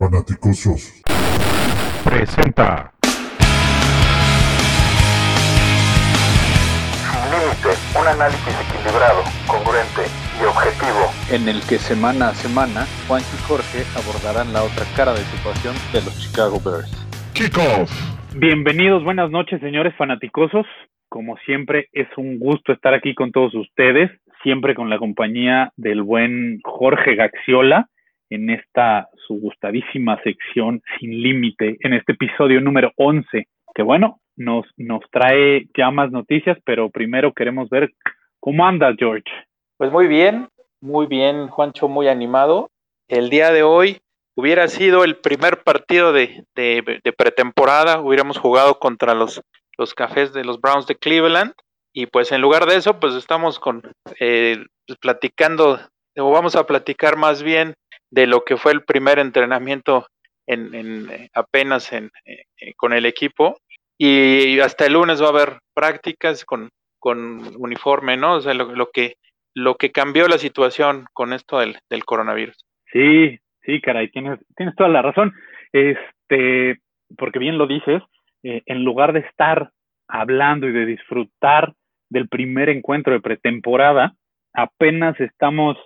Fanaticosos presenta Sin límite, un análisis equilibrado, congruente y objetivo. en el que semana a semana Juan y Jorge abordarán la otra cara de situación de los Chicago Bears. Kickoff. Bienvenidos, buenas noches, señores fanaticosos. Como siempre, es un gusto estar aquí con todos ustedes, siempre con la compañía del buen Jorge Gaxiola en esta su gustadísima sección Sin Límite, en este episodio número 11, que bueno, nos, nos trae ya más noticias, pero primero queremos ver cómo anda George. Pues muy bien, muy bien, Juancho, muy animado. El día de hoy hubiera sido el primer partido de, de- pretemporada, hubiéramos jugado contra los, los cafés de los Browns de Cleveland y pues en lugar de eso, pues estamos con eh, platicando, o vamos a platicar más bien de lo que fue el primer entrenamiento en, en, eh, apenas en, eh, eh, con el equipo y hasta el lunes va a haber prácticas con, con uniforme, ¿no? O sea, lo, lo que lo que cambió la situación con esto del, del coronavirus. Sí, sí, caray, tienes, tienes toda la razón. Este, porque bien lo dices, en lugar de estar hablando y de disfrutar del primer encuentro de pretemporada, apenas estamos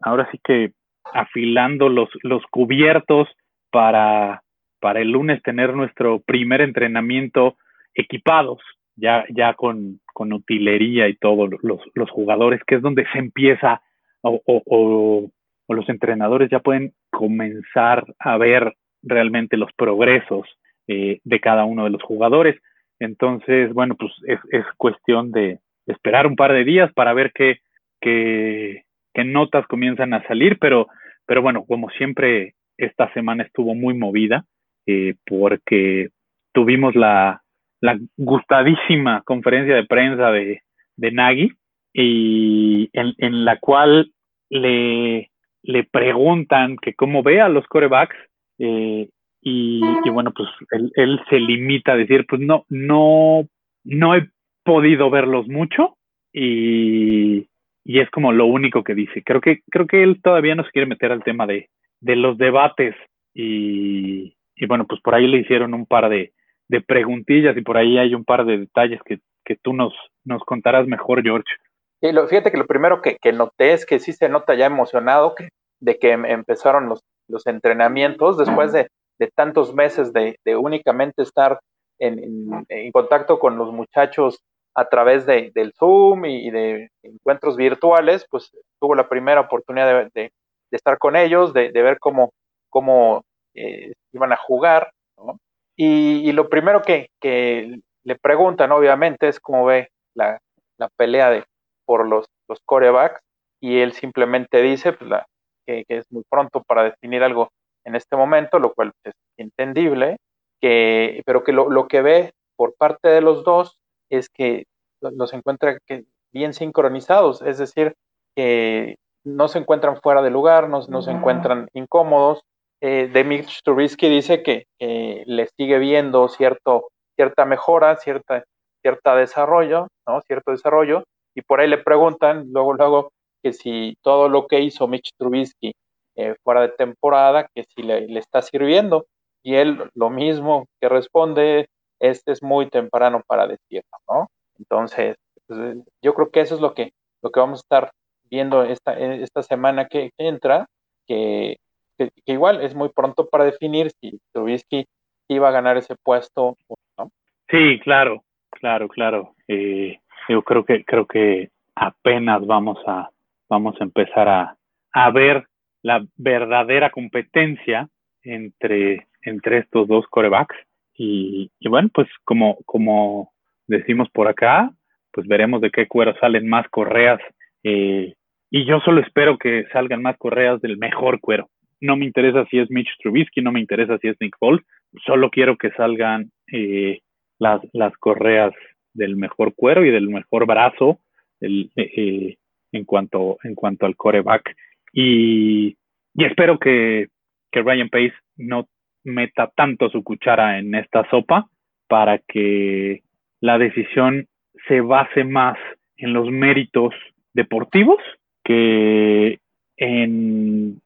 ahora sí que afilando los, los cubiertos para, para el lunes tener nuestro primer entrenamiento equipados, ya, ya con, con utilería y todo, los, los jugadores, que es donde se empieza o, o los entrenadores ya pueden comenzar a ver realmente los progresos eh, de cada uno de los jugadores. Entonces, bueno, pues es, es cuestión de esperar un par de días para ver qué, qué, qué notas comienzan a salir, pero, pero bueno, como siempre, esta semana estuvo muy movida eh, porque tuvimos la, la gustadísima conferencia de prensa de, de Nagy y en, en la cual le, le preguntan que cómo ve a los corebacks eh, y, y, bueno, pues él, él, se limita a decir, pues no, no, no he podido verlos mucho y, y es como lo único que dice. Creo que, creo que él todavía no se quiere meter al tema de, de los debates y, y, bueno, pues por ahí le hicieron un par de, de preguntillas y por ahí hay un par de detalles que, que tú nos, nos contarás mejor, George. Y lo, fíjate que lo primero que, que, noté es que sí se nota ya emocionado que, de que em, empezaron los, los entrenamientos después de, de tantos meses de, únicamente estar en, en, contacto con los muchachos a través de, del Zoom y, y, de encuentros virtuales, pues tuvo la primera oportunidad de, de estar con ellos, de, ver cómo, cómo eh, iban a jugar. ¿no? Y, y, lo primero que, que, le preguntan, obviamente, es cómo ve la, la pelea de, por los, los corebacks y él simplemente dice pues, la, que, que, es muy pronto para definir algo en este momento, lo cual es entendible, que, pero que lo, lo que ve por parte de los dos es que los encuentra que bien sincronizados, es decir, que no se encuentran fuera de lugar, no, no se encuentran incómodos. Eh, de Mitch Trubisky dice que eh, le sigue viendo cierto, cierta mejora, cierta, cierta desarrollo, ¿no? cierto desarrollo, y por ahí le preguntan luego, luego, que si todo lo que hizo Mitch Trubisky eh, fuera de temporada, que si le, le, está sirviendo, y él lo mismo que responde, este es muy temprano para decirlo, ¿no? Entonces, pues, yo creo que eso es lo que, lo que vamos a estar viendo esta, esta semana que, entra, que, que, que, igual es muy pronto para definir si Trubisky iba a ganar ese puesto o no. Sí, claro, claro, claro. Eh, yo creo que creo que apenas vamos a vamos a empezar a, a ver la verdadera competencia entre, entre estos dos corebacks. Y, bueno, pues como, como decimos por acá, pues veremos de qué cuero salen más correas. Eh, y yo solo espero que salgan más correas del mejor cuero. No me interesa si es Mitch Trubisky, no me interesa si es Nick Foles, solo quiero que salgan eh, las, las correas del mejor cuero y del mejor brazo el, eh, en, cuanto, en cuanto al coreback. Y, y espero que, que, Ryan Pace no meta tanto su cuchara en esta sopa para que la decisión se base más en los méritos deportivos que en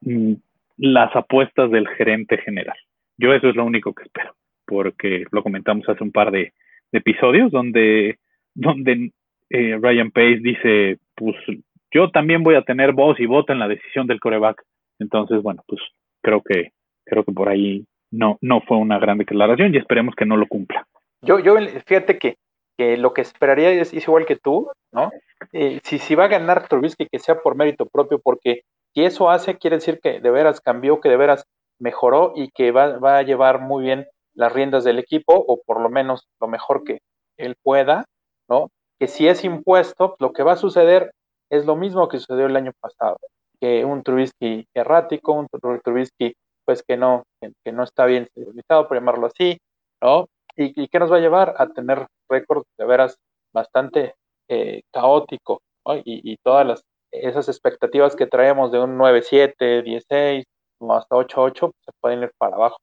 las apuestas del gerente general. Yo eso es lo único que espero, porque lo comentamos hace un par de, episodios donde, donde eh, Ryan Pace dice, pues yo también voy a tener voz y voto en la decisión del coreback. Entonces, bueno, pues creo que, creo que por ahí no, no fue una gran declaración y esperemos que no lo cumpla. Yo, yo fíjate que, que lo que esperaría es, igual que tú, ¿no? Eh, si, si va a ganar Trubisky, que sea por mérito propio, porque si eso hace, quiere decir que de veras cambió, que de veras mejoró y que va, va a llevar muy bien las riendas del equipo, o por lo menos lo mejor que él pueda, ¿no? Que si es impuesto, lo que va a suceder es lo mismo que sucedió el año pasado, que un Trubisky errático, un Trubisky pues que no, que, no está bien civilizado, por llamarlo así, ¿no? Y, y que nos va a llevar a tener récords de veras bastante eh, caótico, ¿no? y, y, todas las, esas expectativas que traemos de un 9-7, 16, hasta 8-8, pues, se pueden ir para abajo.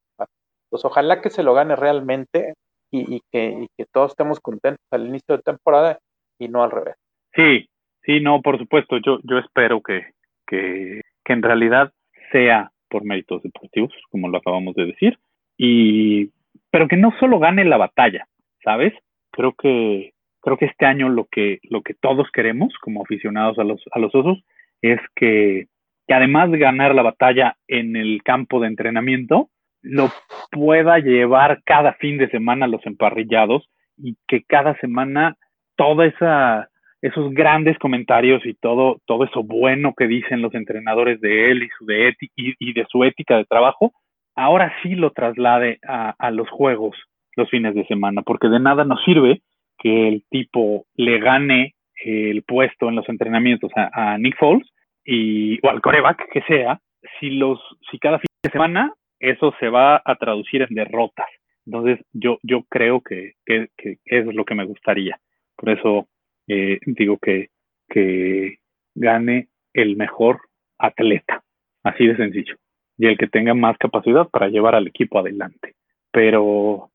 Pues ojalá que se lo gane realmente y, que, que todos estemos contentos al inicio de temporada y no al revés. Sí, sí, no, por supuesto, yo, yo espero que, que, que en realidad sea por méritos deportivos, como lo acabamos de decir, y pero que no solo gane la batalla, ¿sabes? Creo que creo que este año lo que lo que todos queremos como aficionados a los a los osos es que, que además de ganar la batalla en el campo de entrenamiento, lo pueda llevar cada fin de semana a los emparrillados y que cada semana toda esa esos grandes comentarios y todo, todo eso bueno que dicen los entrenadores de él y, su de y, de su ética de trabajo, ahora sí lo traslade a, los juegos los fines de semana, porque de nada nos sirve que el tipo le gane el puesto en los entrenamientos a, Nick Foles y, o al coreback que sea, si, los, si cada fin de semana eso se va a traducir en derrotas. Entonces yo, yo creo que, que, que eso es lo que me gustaría. Por eso eh, digo que, que gane el mejor atleta, así de sencillo, y el que tenga más capacidad para llevar al equipo adelante. Pero,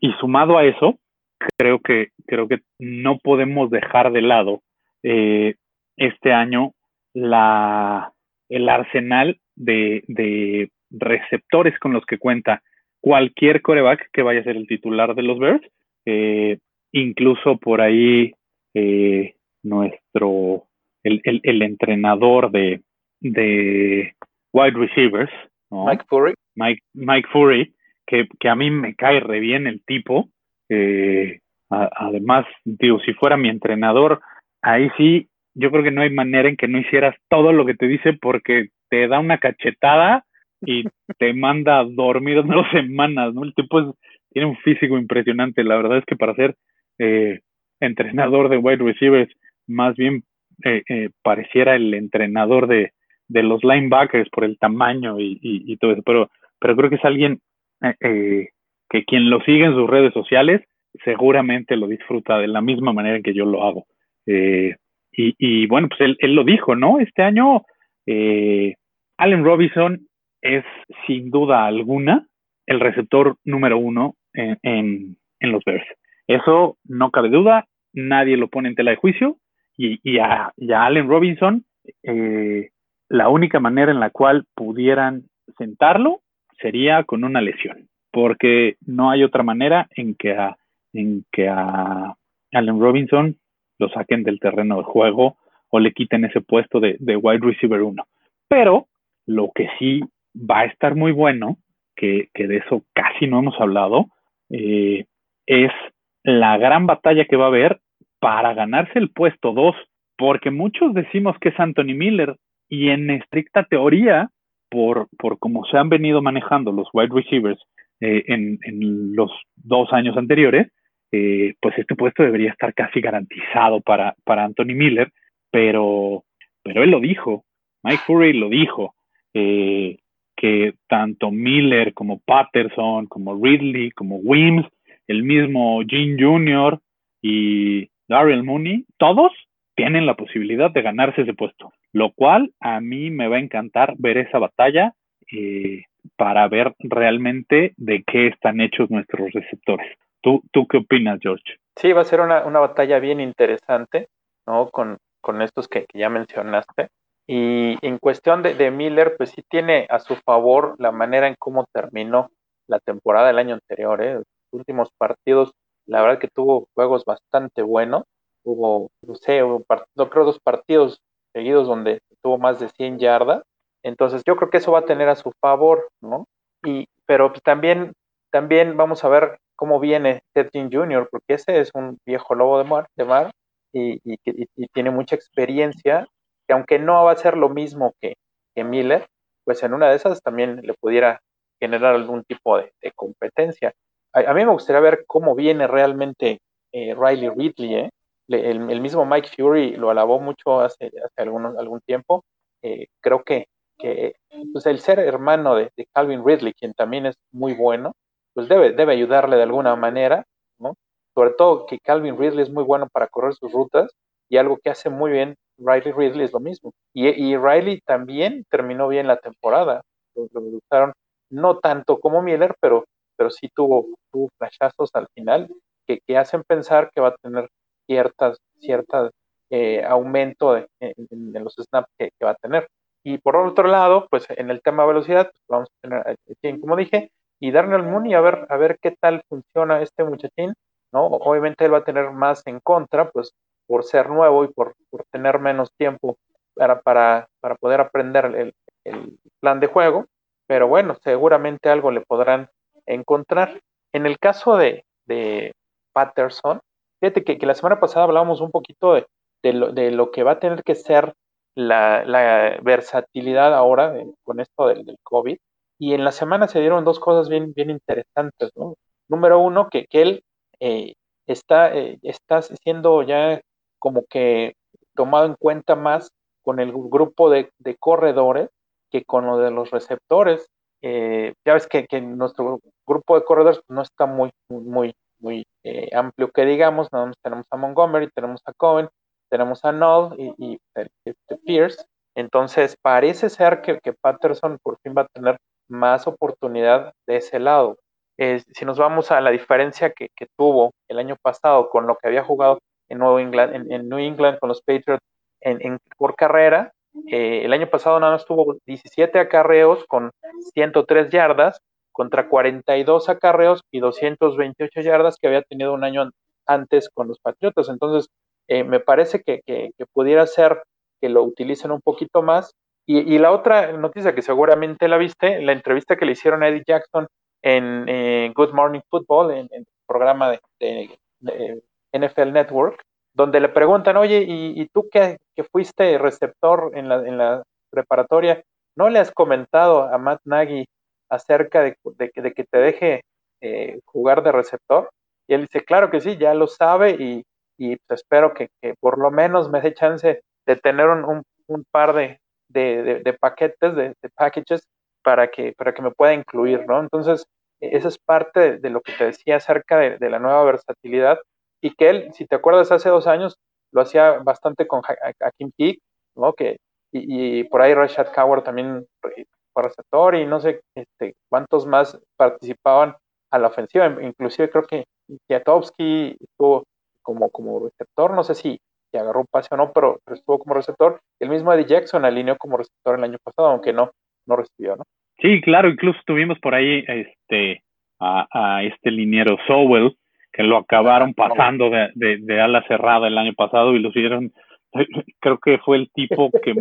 y sumado a eso, creo que, creo que no podemos dejar de lado eh, este año la, el arsenal de, de receptores con los que cuenta cualquier coreback que vaya a ser el titular de los Bears. Eh, incluso por ahí eh, nuestro, el, el, el, entrenador de, de wide receivers, Mike Fury. Mike, Mike Fury, que, que, a mí me cae re bien el tipo. Eh, a, además, digo, si fuera mi entrenador, ahí sí, yo creo que no hay manera en que no hicieras todo lo que te dice porque te da una cachetada y te manda a dormir dos semanas, ¿no? El tipo es, tiene un físico impresionante, la verdad es que para ser eh, entrenador de wide receivers, más bien eh, eh, pareciera el entrenador de, de, los linebackers por el tamaño y, y, todo eso, pero, pero creo que es alguien eh, que quien lo sigue en sus redes sociales seguramente lo disfruta de la misma manera en que yo lo hago. y, y, bueno, pues él, él, lo dijo, ¿no? Este año Allen Robinson es sin duda alguna el receptor número uno en, en, en los Bears. Eso no cabe duda, nadie lo pone en tela de juicio y, y, a, Allen Robinson eh, la única manera en la cual pudieran sentarlo sería con una lesión, porque no hay otra manera en que a, en que a Allen Robinson lo saquen del terreno de juego o le quiten ese puesto de, de wide receiver 1. Pero lo que sí va a estar muy bueno, que, que de eso casi no hemos hablado, eh, es la gran batalla que va a haber para ganarse el puesto 2, porque muchos decimos que es Anthony Miller y en estricta teoría, por, por cómo se han venido manejando los wide receivers eh, en, en, los dos años anteriores, eh, pues este puesto debería estar casi garantizado para, para Anthony Miller, pero, pero él lo dijo, Mike Furry lo dijo, eh, que tanto Miller como Patterson, como Ridley, como Wims, el mismo Gene Jr. y Daryl Mooney, todos tienen la posibilidad de ganarse ese puesto, lo cual a mí me va a encantar ver esa batalla eh, para ver realmente de qué están hechos nuestros receptores. ¿Tú, tú qué opinas, George? Sí, va a ser una, una batalla bien interesante, ¿no? Con, con estos que, que, ya mencionaste. Y en cuestión de, de, Miller, pues sí tiene a su favor la manera en cómo terminó la temporada del año anterior. ¿eh? Últimos partidos, la verdad que tuvo juegos bastante buenos. Hubo, no sé, hubo no creo dos partidos seguidos donde tuvo más de 100 yardas. Entonces yo creo que eso va a tener a su favor, ¿no? Y, pero también, también vamos a ver cómo viene Ted Jr., porque ese es un viejo lobo de mar, de mar y, tiene mucha experiencia, que aunque no va a ser lo mismo que, Miller, pues en una de esas también le pudiera generar algún tipo de competencia. A, a, mí me gustaría ver cómo viene realmente eh, Riley Ridley, ¿eh? el, el, mismo Mike Fury lo alabó mucho hace, hace algún, algún tiempo. Eh, creo que, que pues el ser hermano de, de, Calvin Ridley, quien también es muy bueno, pues debe, debe ayudarle de alguna manera, ¿no? Sobre todo que Calvin Ridley es muy bueno para correr sus rutas y algo que hace muy bien Riley Ridley es lo mismo. Y, y Riley también terminó bien la temporada. Lo, lo usaron no tanto como Miller, pero, pero sí tuvo, tuvo flashazos al final que, que hacen pensar que va a tener ciertas, ciertas eh, aumento en, los snaps que, va a tener. Y por otro lado, pues en el tema de velocidad, pues vamos a tener a como dije, y Darnell Mooney a ver, a ver qué tal funciona este muchachín, ¿no? Obviamente él va a tener más en contra, pues por ser nuevo y por, por tener menos tiempo para, para, para poder aprender el, el, plan de juego, pero bueno, seguramente algo le podrán encontrar. En el caso de, de Patterson, Fíjate que, que, la semana pasada hablábamos un poquito de, de, lo, de lo, que va a tener que ser la, la versatilidad ahora con esto del, COVID. Y en la semana se dieron dos cosas bien, bien interesantes. Número uno, que, que él eh, está, eh, está siendo ya como que tomado en cuenta más con el grupo de, de corredores que con lo de los receptores. Eh, ya ves que, nuestro grupo de corredores no está muy, muy, muy eh, amplio que digamos, ¿no? tenemos a Montgomery, tenemos a Cohen, tenemos a Null y, y este, Pierce. Entonces parece ser que, que, Patterson por fin va a tener más oportunidad de ese lado. Eh, si nos vamos a la diferencia que, que, tuvo el año pasado con lo que había jugado en, Nuevo England, en, New England con los Patriots en por carrera, eh, el año pasado nada más tuvo 17 acarreos con 103 yardas contra 42 acarreos y 228 yardas que había tenido un año antes con los Patriotas. Entonces, eh, me parece que, pudiera ser que lo utilicen un poquito más. Y, la otra noticia que seguramente la viste, la entrevista que le hicieron a Eddie Jackson en eh, Good Morning Football, en, el programa de, NFL Network, donde le preguntan, oye, ¿y, y tú que, que, fuiste receptor en la, en la preparatoria, no le has comentado a Matt Nagy acerca de, de, de que te deje eh, jugar de receptor? Y él dice, claro que sí, ya lo sabe y, y pues espero que, que, por lo menos me dé chance de tener un, un, par de, de, paquetes, de, packages, para que, para que me pueda incluir, ¿no? Entonces, esa es parte de, lo que te decía acerca de, la nueva versatilidad y que él, si te acuerdas, hace dos años lo hacía bastante con Hakim Peak, ¿no? Que, y, y, por ahí Rashad Coward también receptor y no sé este, cuántos más participaban a la ofensiva. Inclusive creo que Kiatowski estuvo como, como receptor, no sé si, si agarró un pase o no, pero, pero, estuvo como receptor. El mismo Eddie Jackson alineó como receptor el año pasado, aunque no, no recibió, ¿no? Sí, claro, incluso tuvimos por ahí este a, a este liniero Sowell, que lo acabaron pasando de, de, de ala cerrada el año pasado y lo hicieron creo que fue el tipo que,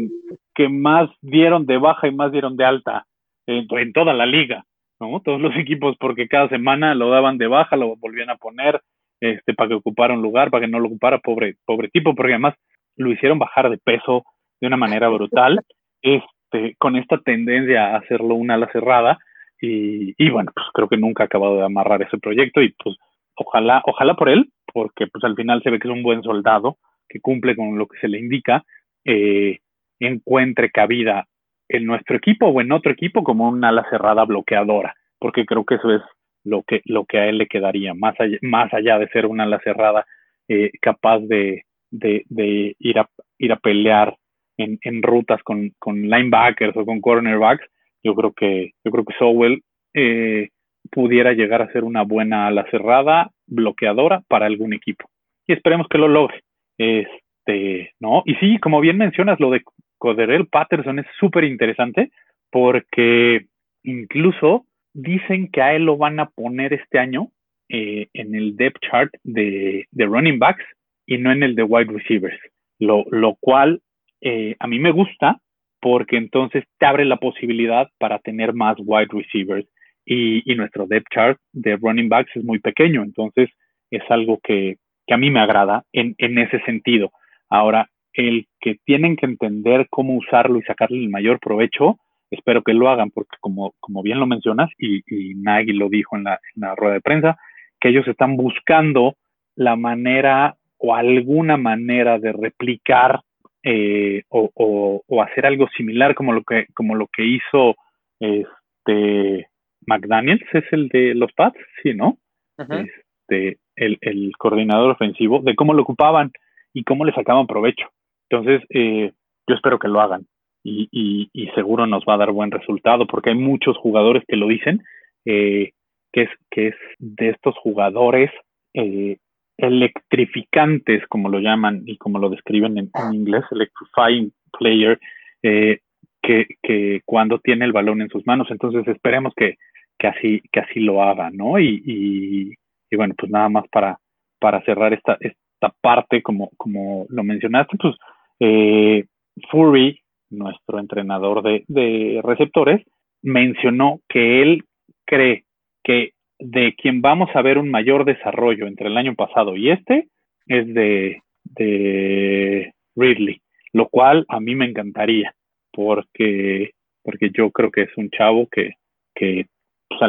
que más dieron de baja y más dieron de alta en, en, toda la liga, ¿no? Todos los equipos, porque cada semana lo daban de baja, lo volvían a poner, este, para que ocupara un lugar, para que no lo ocupara, pobre, pobre tipo, porque además lo hicieron bajar de peso de una manera brutal, este, con esta tendencia a hacerlo una ala cerrada, y, y bueno, pues creo que nunca ha acabado de amarrar ese proyecto, y pues ojalá, ojalá por él, porque pues al final se ve que es un buen soldado, que cumple con lo que se le indica, eh, encuentre cabida en nuestro equipo o en otro equipo como una ala cerrada bloqueadora, porque creo que eso es lo que, lo que a él le quedaría, más allá, más allá de ser una ala cerrada eh, capaz de, de, de, ir, a, ir a pelear en, en rutas con, con, linebackers o con cornerbacks, yo creo que, yo creo que Sowell eh, pudiera llegar a ser una buena ala cerrada bloqueadora para algún equipo. Y esperemos que lo logre. Este, ¿no? Y sí, como bien mencionas, lo de, Coderell Patterson es súper interesante porque incluso dicen que a él lo van a poner este año eh, en el depth chart de, de, running backs y no en el de wide receivers, lo, lo cual eh, a mí me gusta porque entonces te abre la posibilidad para tener más wide receivers y, y nuestro depth chart de running backs es muy pequeño, entonces es algo que, que a mí me agrada en, en ese sentido. Ahora, el que tienen que entender cómo usarlo y sacarle el mayor provecho, espero que lo hagan, porque como, como bien lo mencionas, y, y Nagy lo dijo en la, en la rueda de prensa, que ellos están buscando la manera o alguna manera de replicar eh, o, o, o, hacer algo similar como lo que, como lo que hizo este McDaniels, es el de los Pats, sí, ¿no? Uh -huh. Este, el, el, coordinador ofensivo, de cómo lo ocupaban y cómo le sacaban provecho. Entonces, eh, yo espero que lo hagan y, y, y, seguro nos va a dar buen resultado porque hay muchos jugadores que lo dicen, eh, que, es, que es de estos jugadores eh, electrificantes, como lo llaman y como lo describen en, en inglés, electrifying player, eh, que, que, cuando tiene el balón en sus manos. Entonces esperemos que, que así, que así lo haga, ¿no? Y, y, y, bueno, pues nada más para, para cerrar esta, esta parte, como, como lo mencionaste, pues eh, Fury, nuestro entrenador de, de receptores, mencionó que él cree que de quien vamos a ver un mayor desarrollo entre el año pasado y este es de, de Ridley, lo cual a mí me encantaría, porque, porque yo creo que es un chavo que, que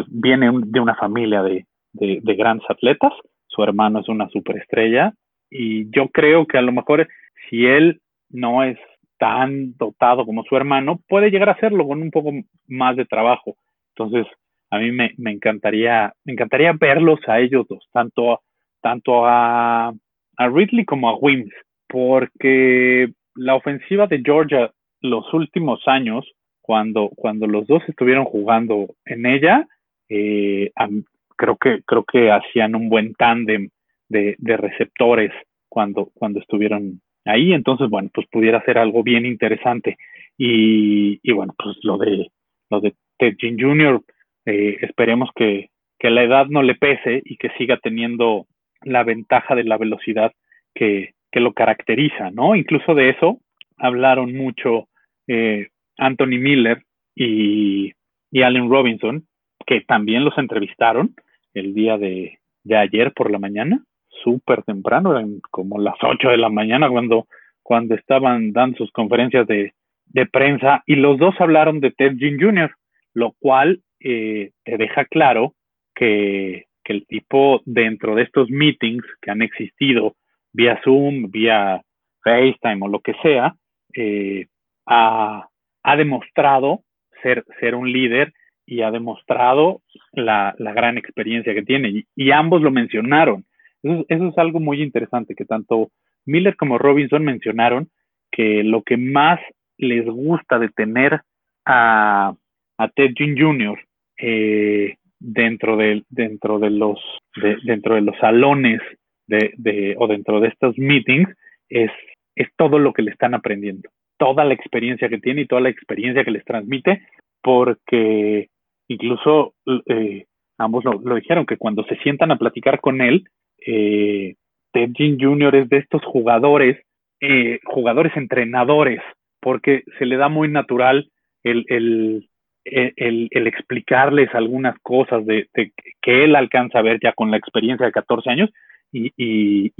viene de una familia de, de, de, grandes atletas, su hermano es una superestrella, y yo creo que a lo mejor si él no es tan dotado como su hermano, puede llegar a hacerlo con un poco más de trabajo. Entonces, a mí me, me, encantaría, me encantaría verlos a ellos dos, tanto, tanto a, a Ridley como a Wims, porque la ofensiva de Georgia los últimos años, cuando, cuando los dos estuvieron jugando en ella, eh, creo que, creo que hacían un buen tándem de, de, receptores cuando, cuando estuvieron ahí. Entonces, bueno, pues pudiera ser algo bien interesante. Y, y bueno, pues lo de, lo de Ted Jean Jr., eh, esperemos que, que, la edad no le pese y que siga teniendo la ventaja de la velocidad que, que lo caracteriza, ¿no? Incluso de eso hablaron mucho eh, Anthony Miller y, y, Allen Robinson, que también los entrevistaron el día de, de ayer por la mañana, súper temprano, eran como las 8 de la mañana cuando, cuando estaban dando sus conferencias de, de prensa y los dos hablaron de Ted Jean Jr., lo cual eh, te deja claro que, que, el tipo dentro de estos meetings que han existido vía Zoom, vía FaceTime o lo que sea, eh, ha, ha, demostrado ser, ser un líder y ha demostrado la, la gran experiencia que tiene. Y, ambos lo mencionaron. Eso, es algo muy interesante, que tanto Miller como Robinson mencionaron que lo que más les gusta de tener a, a Ted Jr eh, dentro de dentro de los de, dentro de los salones de, de, o dentro de estos meetings es es todo lo que le están aprendiendo toda la experiencia que tiene y toda la experiencia que les transmite porque incluso eh, ambos lo, dijeron que cuando se sientan a platicar con él eh, Ted Jean Jr. es de estos jugadores eh, jugadores entrenadores porque se le da muy natural el, el, el, explicarles algunas cosas de, que él alcanza a ver ya con la experiencia de 14 años y, y,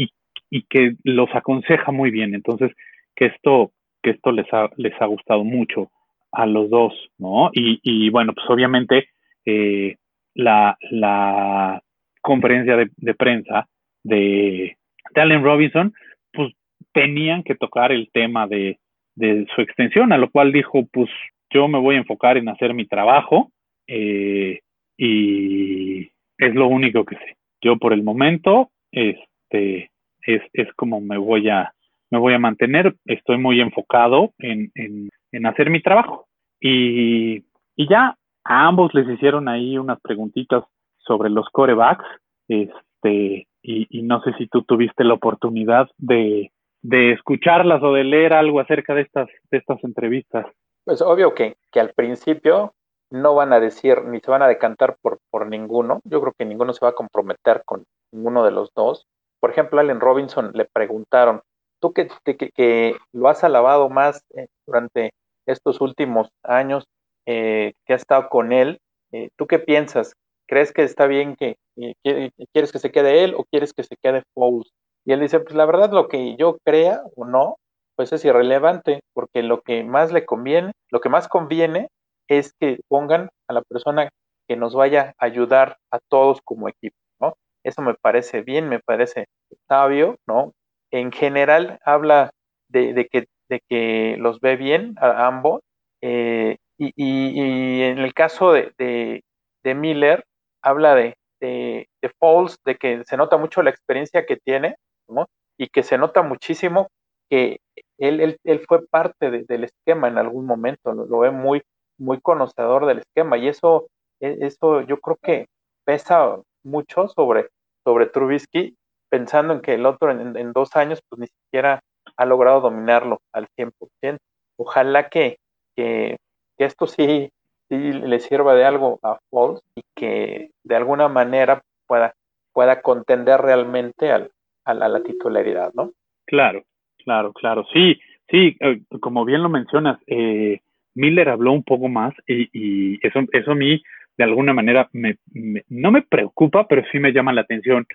y, que los aconseja muy bien. Entonces, que esto, que esto les ha, les ha gustado mucho a los dos, ¿no? Y, y bueno, pues obviamente eh, la, la conferencia de, prensa de, de Allen Robinson, pues tenían que tocar el tema de, de su extensión, a lo cual dijo, pues yo me voy a enfocar en hacer mi trabajo eh, y es lo único que sé. Yo por el momento, este, es, es como me voy a, me voy a mantener, estoy muy enfocado en, en, hacer mi trabajo. Y, y, ya a ambos les hicieron ahí unas preguntitas sobre los corebacks, este, y, y no sé si tú tuviste la oportunidad de, de escucharlas o de leer algo acerca de estas, de estas entrevistas? Pues obvio que, que al principio no van a decir ni se van a decantar por, por ninguno. Yo creo que ninguno se va a comprometer con ninguno de los dos. Por ejemplo, a Allen Robinson le preguntaron, tú que, lo has alabado más eh, durante estos últimos años eh, que has estado con él, eh, ¿tú qué piensas? ¿Crees que está bien que quieres que se quede él o quieres que se quede Foles? Y él dice, pues la verdad lo que yo crea o no, pues es irrelevante, porque lo que más le conviene, lo que más conviene es que pongan a la persona que nos vaya a ayudar a todos como equipo, ¿no? Eso me parece bien, me parece sabio, ¿no? En general habla de, que, de que los ve bien a ambos, eh, y, en el caso de, de, Miller, habla de, de, de de que se nota mucho la experiencia que tiene, ¿no? y que se nota muchísimo que él, él, fue parte del esquema en algún momento, lo, ve muy, muy conocedor del esquema, y eso, e, eso yo creo que pesa mucho sobre, sobre Trubisky, pensando en que el otro en, dos años pues ni siquiera ha logrado dominarlo al 100%. Ojalá que, que, que esto sí, sí le sirva de algo a Foles y que de alguna manera pueda, pueda contender realmente al, a la, titularidad, ¿no? Claro, claro, claro. Sí, sí, eh, como bien lo mencionas, eh, Miller habló un poco más y, eso, eso a mí de alguna manera me, no me preocupa, pero sí me llama la atención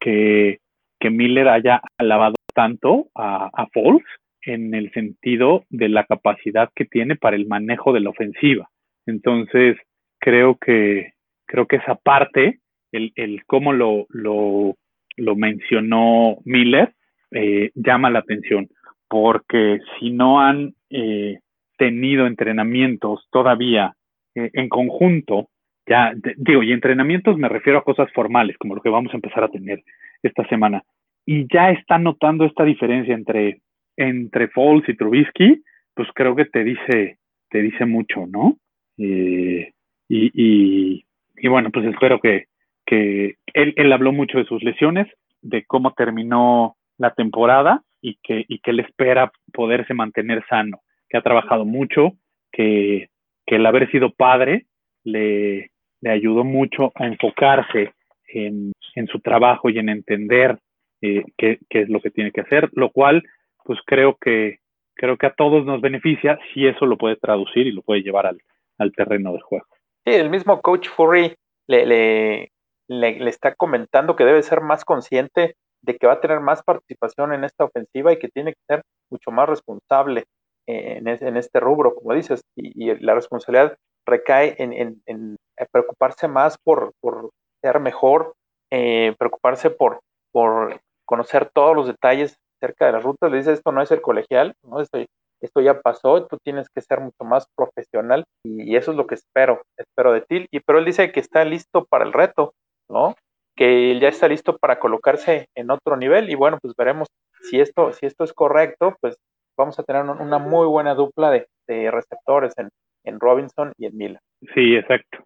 que, que Miller haya alabado tanto a, a Foles en el sentido de la capacidad que tiene para el manejo de la ofensiva. Entonces, creo que, creo que esa parte, el, el cómo lo, lo lo mencionó Miller, eh, llama la atención, porque si no han eh, tenido entrenamientos todavía eh, en conjunto, ya digo, y entrenamientos me refiero a cosas formales, como lo que vamos a empezar a tener esta semana, y ya están notando esta diferencia entre, entre Foles y Trubisky, pues creo que te dice, te dice mucho, ¿no? y, y, y bueno, pues espero que, que él, él habló mucho de sus lesiones, de cómo terminó la temporada y que, y que él espera poderse mantener sano, que ha trabajado mucho, que, que el haber sido padre le, le ayudó mucho a enfocarse en, en su trabajo y en entender eh, qué, es lo que tiene que hacer, lo cual pues creo que creo que a todos nos beneficia si eso lo puede traducir y lo puede llevar al, terreno del juego. Sí, el mismo coach Furry le, le, le, está comentando que debe ser más consciente de que va a tener más participación en esta ofensiva y que tiene que ser mucho más responsable en, en este rubro, como dices, y, la responsabilidad recae en, en, preocuparse más por, por ser mejor, eh, preocuparse por, por conocer todos los detalles acerca de las rutas. Le dice, esto no es el colegial, ¿no? Esto, esto ya pasó, tú tienes que ser mucho más profesional y, eso es lo que espero, espero de ti. Y pero él dice que está listo para el reto, ¿no? Que él ya está listo para colocarse en otro nivel y bueno, pues veremos si esto, si esto es correcto, pues vamos a tener una muy buena dupla de, receptores en, en, Robinson y en Mila. Sí, exacto.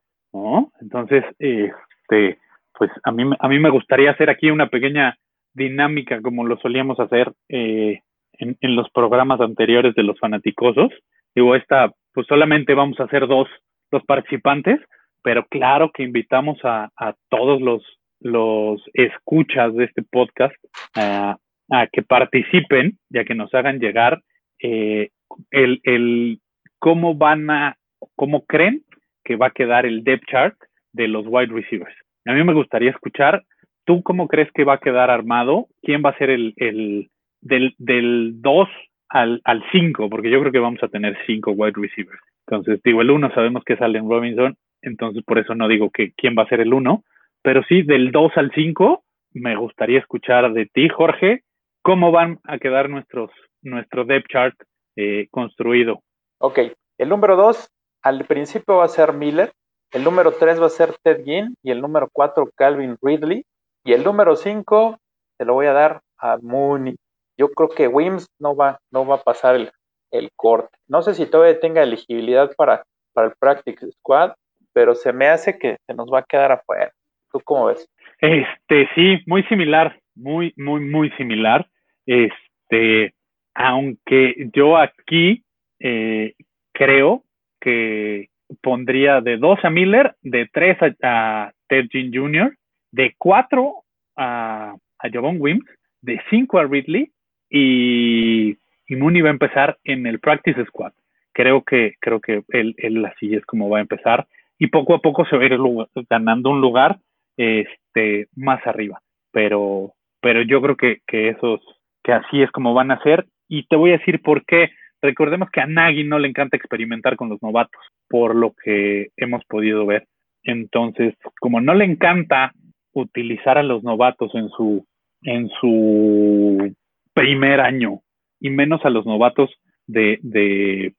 Entonces, este, pues a mí, a mí me gustaría hacer aquí una pequeña dinámica como lo solíamos hacer eh, en, en, los programas anteriores de los fanaticosos. Digo, esta, pues solamente vamos a hacer dos, dos participantes, pero claro que invitamos a, todos los, los escuchas de este podcast a que participen, ya que nos hagan llegar eh, el, el, cómo van a, cómo creen que va a quedar el depth chart de los wide receivers. A mí me gustaría escuchar, ¿tú cómo crees que va a quedar armado? ¿Quién va a ser el, el del, del 2 al, al 5? Porque yo creo que vamos a tener 5 wide receivers. Entonces, digo, el 1 sabemos que es Allen Robinson, entonces por eso no digo que quién va a ser el 1, pero sí del 2 al 5 me gustaría escuchar de ti, Jorge, cómo van a quedar nuestros nuestro depth chart eh, construido. Ok, el número 2 al principio va a ser Miller, el número 3 va a ser Ted Ginn y el número 4 Calvin Ridley y el número 5 se lo voy a dar a Mooney. Yo creo que Wims no va, no va a pasar el, el corte. No sé si todavía tenga elegibilidad para, para el Practice Squad, pero se me hace que se nos va a quedar afuera. ¿Tú cómo ves? Este, sí, muy similar, muy, muy, muy similar. Este, aunque yo aquí eh, creo que pondría de 2 a Miller, de 3 a, a Ted Jean Jr., de 4 a, a Javon Wims, de 5 a Ridley y, y, Mooney va a empezar en el practice squad. Creo que, creo que él, él así es como va a empezar y poco a poco se va a ir ganando un lugar este, más arriba. Pero, pero yo creo que, que esos, que así es como van a ser. Y te voy a decir por qué. Recordemos que a Nagy no le encanta experimentar con los novatos, por lo que hemos podido ver. Entonces, como no le encanta utilizar a los novatos en su, en su primer año, y menos a los novatos de, de,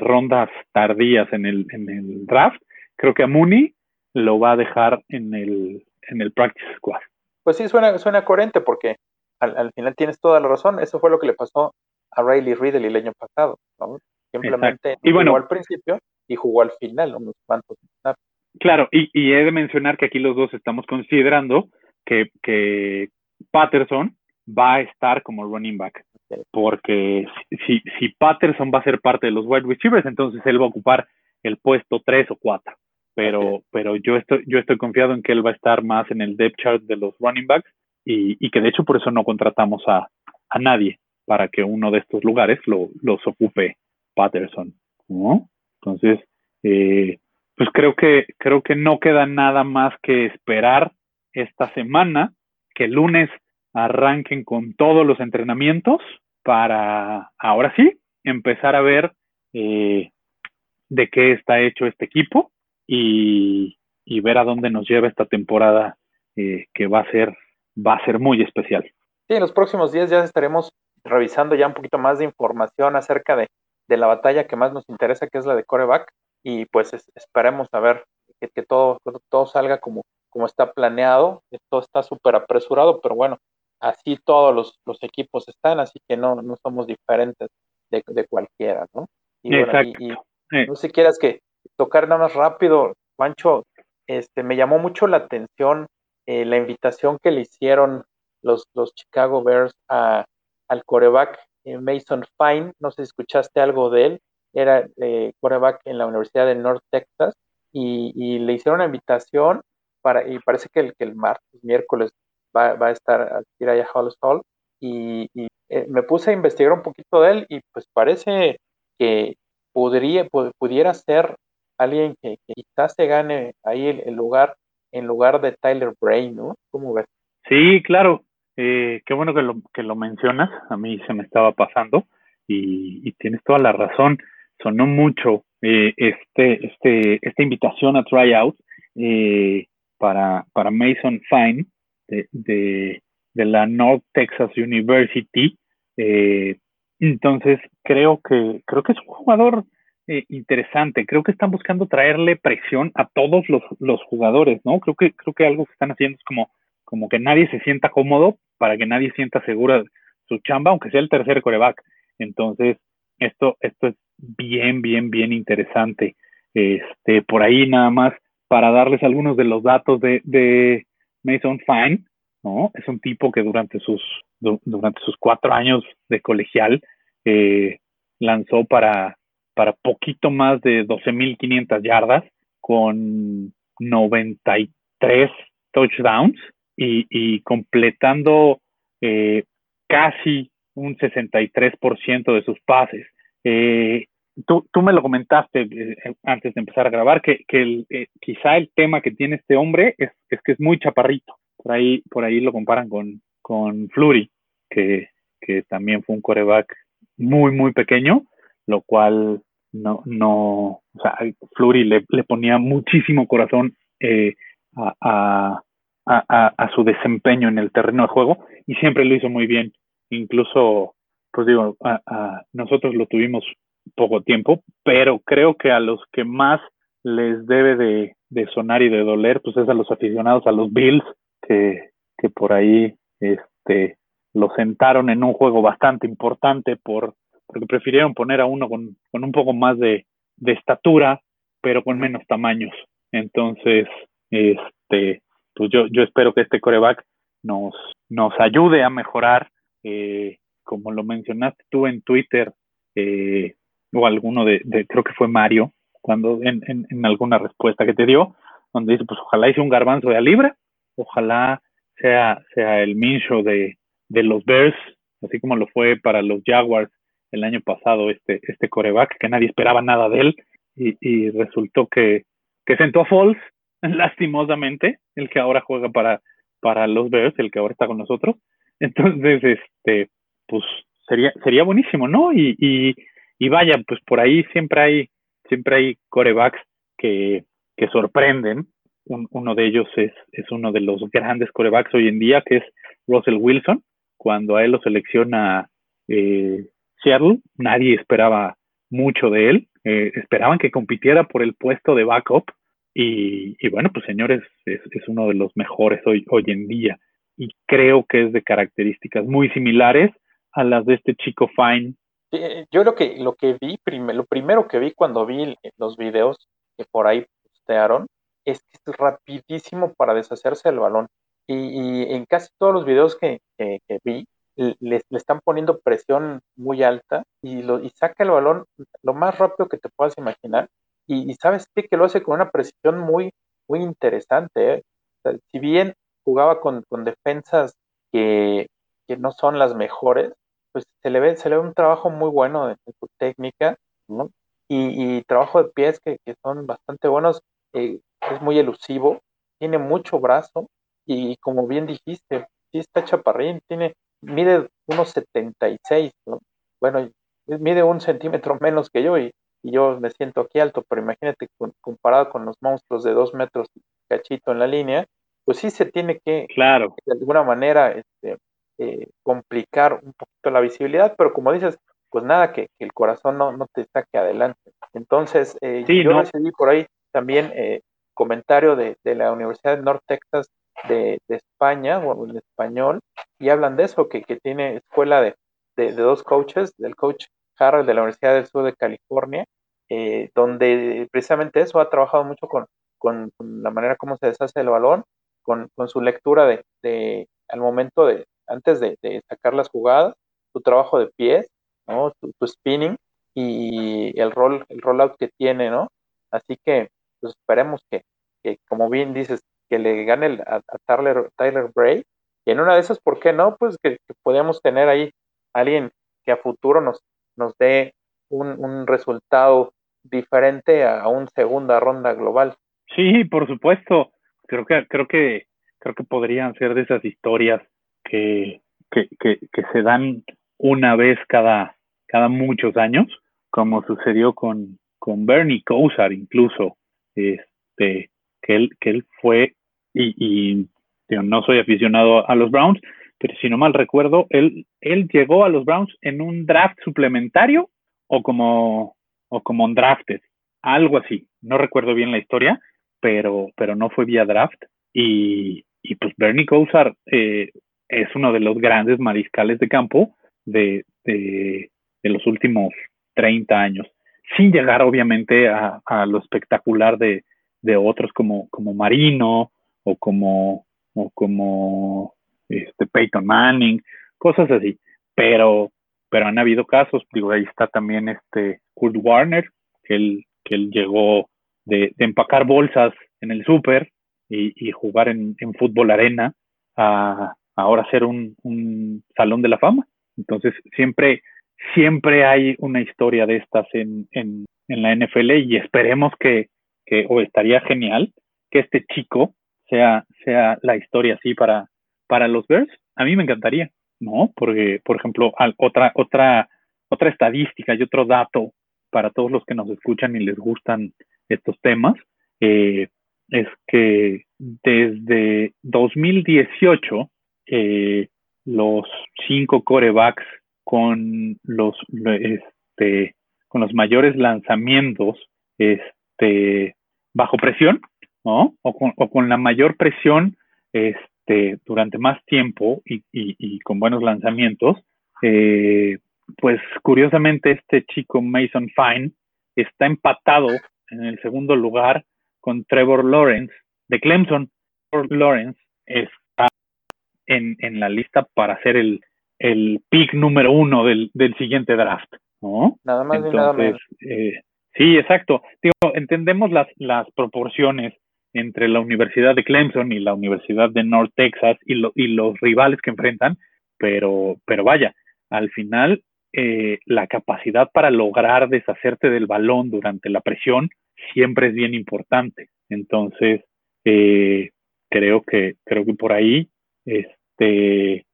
rondas tardías en el, en el draft, creo que a Mooney lo va a dejar en el, en el practice squad. Pues sí, suena, suena coherente porque al, al, final tienes toda la razón. Eso fue lo que le pasó a Riley Riddle el año pasado. ¿no? Simplemente y bueno, jugó al principio y jugó al final, unos cuantos. Claro, y, y, he de mencionar que aquí los dos estamos considerando que, que Patterson va a estar como running back. Porque si, si Patterson va a ser parte de los wide receivers, entonces él va a ocupar el puesto 3 o 4 pero, okay. pero yo estoy, yo estoy confiado en que él va a estar más en el depth chart de los running backs y, y que de hecho por eso no contratamos a, a nadie para que uno de estos lugares lo, los ocupe Patterson, ¿no? Entonces, eh, pues creo que, creo que no queda nada más que esperar esta semana, que el lunes arranquen con todos los entrenamientos para, ahora sí, empezar a ver eh, de qué está hecho este equipo y, y, ver a dónde nos lleva esta temporada eh, que va a ser va a ser muy especial. Sí, en los próximos días ya estaremos revisando ya un poquito más de información acerca de, de la batalla que más nos interesa, que es la de coreback, y pues es, esperemos a ver que, que, todo, todo salga como, como está planeado, todo está súper apresurado, pero bueno, así todos los, los, equipos están, así que no, no somos diferentes de, de cualquiera, ¿no? Y, Exacto. Bueno, y, y, no sé si quieras que tocar nada más rápido, Juancho, este, me llamó mucho la atención eh, la invitación que le hicieron los, los Chicago Bears a, al coreback eh, Mason Fine, no sé si escuchaste algo de él, era eh, coreback en la Universidad de North Texas y, le hicieron una invitación para, y parece que el, que el martes, miércoles va, va a estar a ir allá a Halls Hall y, y me puse a investigar un poquito de él y pues parece que podría, pudiera ser alguien que, que, quizás se gane ahí el, el, lugar en lugar de Tyler Bray, ¿no? ¿Cómo ves? Sí, claro. Eh, qué bueno que lo, que lo mencionas. A mí se me estaba pasando y, tienes toda la razón. Sonó mucho eh, este, este, esta invitación a tryout eh, para, para Mason Fine de, de, de la North Texas University. Eh, entonces creo que creo que es un jugador eh, interesante. Creo que están buscando traerle presión a todos los, los, jugadores, ¿no? Creo que, creo que algo que están haciendo es como, como que nadie se sienta cómodo para que nadie sienta segura su chamba, aunque sea el tercer coreback. Entonces, esto, esto es bien, bien, bien interesante. Este, por ahí nada más para darles algunos de los datos de, de Mason Fine, ¿no? Es un tipo que durante sus, durante sus cuatro años de colegial eh, lanzó para para poquito más de 12.500 yardas con 93 touchdowns y, completando eh, casi un 63% de sus pases. Eh, tú, tú, me lo comentaste eh, antes de empezar a grabar, que, que eh, quizá el tema que tiene este hombre es, es, que es muy chaparrito. Por ahí, por ahí lo comparan con, con Flurry, que, que también fue un coreback muy, muy pequeño, lo cual no, no, o sea, Flurry le, le ponía muchísimo corazón eh, a, a, su desempeño en el terreno de juego y siempre lo hizo muy bien. Incluso, pues digo, a, nosotros lo tuvimos poco tiempo, pero creo que a los que más les debe de, de sonar y de doler, pues es a los aficionados a los Bills, que, que por ahí este, lo sentaron en un juego bastante importante por porque prefirieron poner a uno con, con un poco más de, de, estatura, pero con menos tamaños. Entonces, este, pues yo, yo espero que este coreback nos, nos ayude a mejorar, eh, como lo mencionaste tú en Twitter, eh, o alguno de, creo que fue Mario, cuando en, en, alguna respuesta que te dio, donde dice, pues ojalá hice un garbanzo de a libra, ojalá sea, sea el Minshew de, de los Bears, así como lo fue para los Jaguars el año pasado, este, este coreback, que nadie esperaba nada de él, y, y resultó que, que sentó a Falls, lastimosamente, el que ahora juega para, para los Bears, el que ahora está con nosotros. Entonces, este, pues sería, sería buenísimo, ¿no? Y, y, y vaya, pues por ahí siempre hay, siempre hay corebacks que, que sorprenden. uno de ellos es, es uno de los grandes corebacks hoy en día, que es Russell Wilson. Cuando a él lo selecciona eh, Seattle, nadie esperaba mucho de él. Eh, esperaban que compitiera por el puesto de backup. Y, bueno, pues señores, es, uno de los mejores hoy, hoy en día. Y creo que es de características muy similares a las de este chico Fine. Eh, yo lo que, lo que vi, lo primero que vi cuando vi los videos que por ahí postearon, es que es rapidísimo para deshacerse del balón. Y, en casi todos los videos que, que, vi, le, le, están poniendo presión muy alta y, lo, y saca el balón lo más rápido que te puedas imaginar. Y, sabes qué? que lo hace con una precisión muy, muy interesante. ¿eh? si bien jugaba con, con defensas que, que, no son las mejores, pues se le ve, se le ve un trabajo muy bueno en, su técnica, ¿no? Y, y, trabajo de pies que, que son bastante buenos, eh, es muy elusivo, tiene mucho brazo y como bien dijiste, sí está chaparrín, tiene, mide unos 76, ¿no? Bueno, mide un centímetro menos que yo y, y yo me siento aquí alto, pero imagínate comparado con los monstruos de dos metros cachito en la línea, pues sí se tiene que, claro. de alguna manera, este, eh, complicar un poquito la visibilidad, pero como dices, pues nada, que, el corazón no, no, te saque adelante. Entonces, eh, yo recibí por ahí también eh, comentario de, de, la Universidad de North Texas de, de España, o en español, y hablan de eso, que, que tiene escuela de, de, dos coaches, del coach Harold de la Universidad del Sur de California, eh, donde precisamente eso ha trabajado mucho con, con, la manera como se deshace el balón, con, con su lectura de, de, al momento de, antes de, sacar las jugadas, tu trabajo de pies, ¿no? Tu, spinning y el rol, el rollout que tiene, ¿no? Así que, pues esperemos que, que como bien dices, que le gane el, a, a, Tyler, Tyler Bray, y en una de esas, ¿por qué no? Pues que, que tener ahí alguien que a futuro nos, nos dé un, un resultado diferente a, una segunda ronda global. Sí, por supuesto. Creo que, creo que, creo que podrían ser de esas historias que, que, que, que se dan una vez cada, cada muchos años, como sucedió con, con Bernie Kosar incluso, este, que él, que él fue, y, y no soy aficionado a los Browns, pero si no mal recuerdo, él, él llegó a los Browns en un draft suplementario o como, o como un drafted, algo así. No recuerdo bien la historia, pero, pero no fue vía draft. Y, y pues Bernie Kosar eh, es uno de los grandes mariscales de campo de, de, los últimos 30 años, sin llegar obviamente a, a lo espectacular de, de otros como, como Marino o como, o como este, Peyton Manning, cosas así. Pero, pero han habido casos, digo, ahí está también este Kurt Warner, que él, que él llegó de, de empacar bolsas en el súper y, y, jugar en, en, fútbol arena a ahora ser un, un, salón de la fama. Entonces, siempre, siempre hay una historia de estas en, en, en la NFL y esperemos que, que, o estaría genial que este chico sea, sea la historia así para, para los Bears, a mí me encantaría, ¿no? Porque, por ejemplo, otra, otra, otra estadística y otro dato para todos los que nos escuchan y les gustan estos temas, eh, es que desde 2018, eh, los cinco corebacks con los, este, con los mayores lanzamientos este, bajo presión, ¿no? O con, o con la mayor presión este, durante más tiempo y, y, y con buenos lanzamientos, eh, pues curiosamente este chico Mason Fine está empatado en el segundo lugar con Trevor Lawrence de Clemson. Trevor Lawrence está en, en la lista para ser el, el pick número uno del, del siguiente draft, ¿no? Nada más y nada menos. Eh, sí, exacto. Digo, entendemos las, las proporciones entre la Universidad de Clemson y la Universidad de North Texas y, lo, y los rivales que enfrentan, pero, pero vaya, al final eh, la capacidad para lograr deshacerte del balón durante la presión siempre es bien importante. Entonces, eh, creo que, creo que por ahí, este,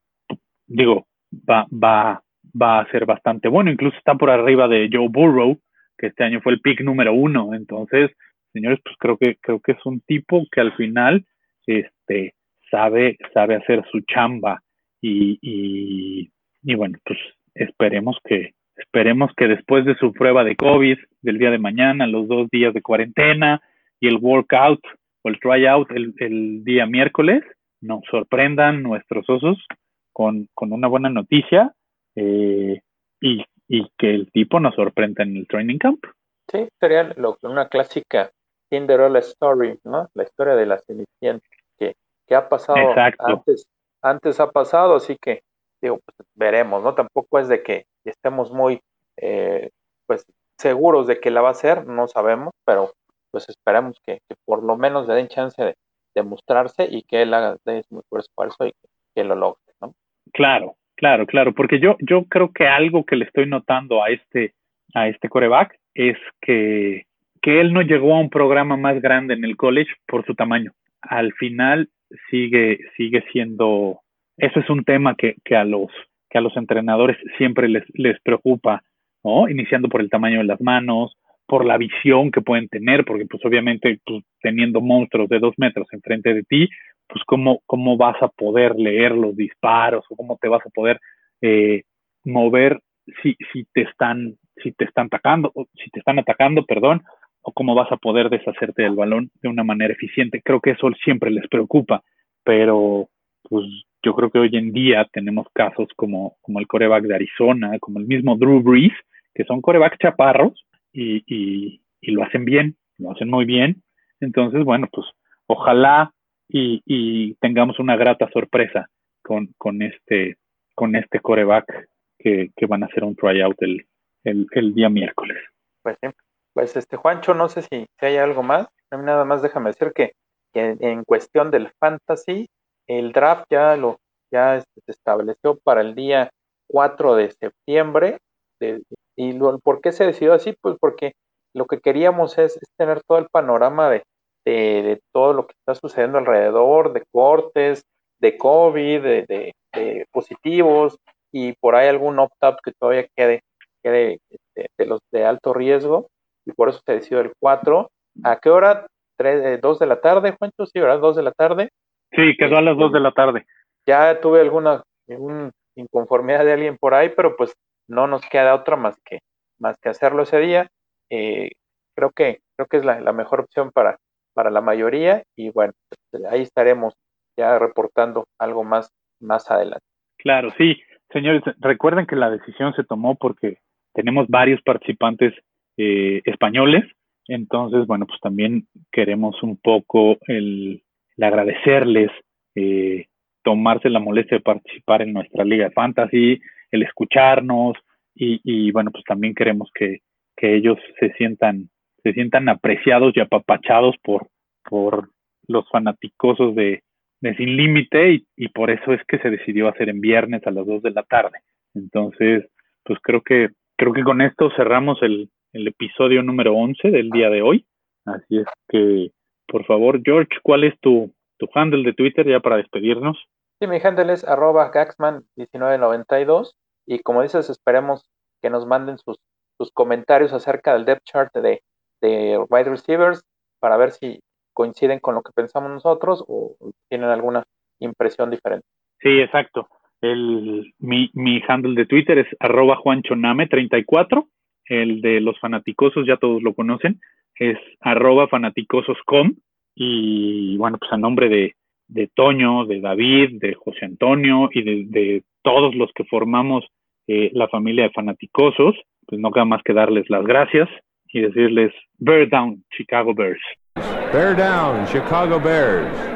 digo, va, va, va a ser bastante bueno. Incluso está por arriba de Joe Burrow, que este año fue el pick número uno. Entonces, señores, pues creo que, creo que es un tipo que al final, este, sabe, sabe hacer su chamba y, y, y bueno, pues esperemos que, esperemos que después de su prueba de COVID del día de mañana, los dos días de cuarentena y el workout o el tryout el, el día miércoles, nos sorprendan nuestros osos con, con una buena noticia eh, y, y, que el tipo nos sorprenda en el training camp. Sí, sería lo, una clásica Cinderella Story, ¿no? La historia de la Cenicienta, que, que ha pasado Exacto. antes, antes ha pasado, así que digo, pues, veremos, ¿no? Tampoco es de que estemos muy, eh, pues, seguros de que la va a hacer, no sabemos, pero pues esperemos que, por lo menos le den chance de, mostrarse y que él haga de su mejor esfuerzo y que, que, lo logre, ¿no? Claro, claro, claro, porque yo, yo creo que algo que le estoy notando a este, a este coreback es que, que él no llegó a un programa más grande en el college por su tamaño. Al final sigue, sigue siendo eso es un tema que, que, a, los, que a los entrenadores siempre les, les preocupa, ¿no? Iniciando por el tamaño de las manos, por la visión que pueden tener, porque pues obviamente pues, teniendo monstruos de dos metros enfrente de ti, pues cómo, cómo vas a poder leer los disparos o cómo te vas a poder eh, mover si, si te están si te están atacando si te están atacando perdón o cómo vas a poder deshacerte del balón de una manera eficiente creo que eso siempre les preocupa pero pues yo creo que hoy en día tenemos casos como, como el coreback de Arizona, como el mismo Drew Brees, que son corebacks chaparros y, y, lo hacen bien, lo hacen muy bien. Entonces, bueno, pues ojalá y, y tengamos una grata sorpresa con, con, este, con este coreback que, que van a hacer un tryout el, el, día miércoles. Pues pues este Juancho, no sé si, si hay algo más. A mí nada más déjame decir que en cuestión del fantasy, el draft ya lo ya se estableció para el día 4 de septiembre. De, ¿Y lo, por qué se decidió así? Pues porque lo que queríamos es, tener todo el panorama de, de, todo lo que está sucediendo alrededor, de cortes, de COVID, de, de positivos y por ahí algún opt-out que todavía quede, quede este, de, los de alto riesgo. Y por eso se decidió el 4. ¿A qué hora? ¿3, 2 de la tarde, Juancho? Sí, ¿verdad? 2 de la tarde. Sí, quedó a las 2 de la tarde. Ya tuve alguna un inconformidad de alguien por ahí, pero pues no nos queda otra más que, más que hacerlo ese día. Eh, creo que, creo que es la, la, mejor opción para, para la mayoría y bueno, ahí estaremos ya reportando algo más, más adelante. Claro, sí. Señores, recuerden que la decisión se tomó porque tenemos varios participantes eh, españoles, entonces, bueno, pues también queremos un poco el, el agradecerles eh, tomarse la molestia de participar en nuestra liga de fantasy, el escucharnos y, y bueno, pues también queremos que, que, ellos se sientan, se sientan apreciados y apapachados por, por los fanaticosos de, de Sin Límite y, y, por eso es que se decidió hacer en viernes a las 2 de la tarde. Entonces, pues creo que, creo que con esto cerramos el, el episodio número 11 del día de hoy. Así es que, por favor, George, ¿cuál es tu, tu handle de Twitter ya para despedirnos? Sí, mi handle es arroba gaxman1992 y como dices, esperemos que nos manden sus, sus comentarios acerca del depth chart de, de wide receivers para ver si coinciden con lo que pensamos nosotros o tienen alguna impresión diferente. Sí, exacto. El, mi, mi handle de Twitter es arroba juanchoname34. El de los fanaticosos, ya todos lo conocen, es arroba fanaticososcom. Y bueno, pues a nombre de, de Toño, de David, de José Antonio y de, todos los que formamos eh, la familia de fanaticosos, pues no queda más que darles las gracias y decirles Bear Down, Chicago Bears. Bear Down, Chicago Bears.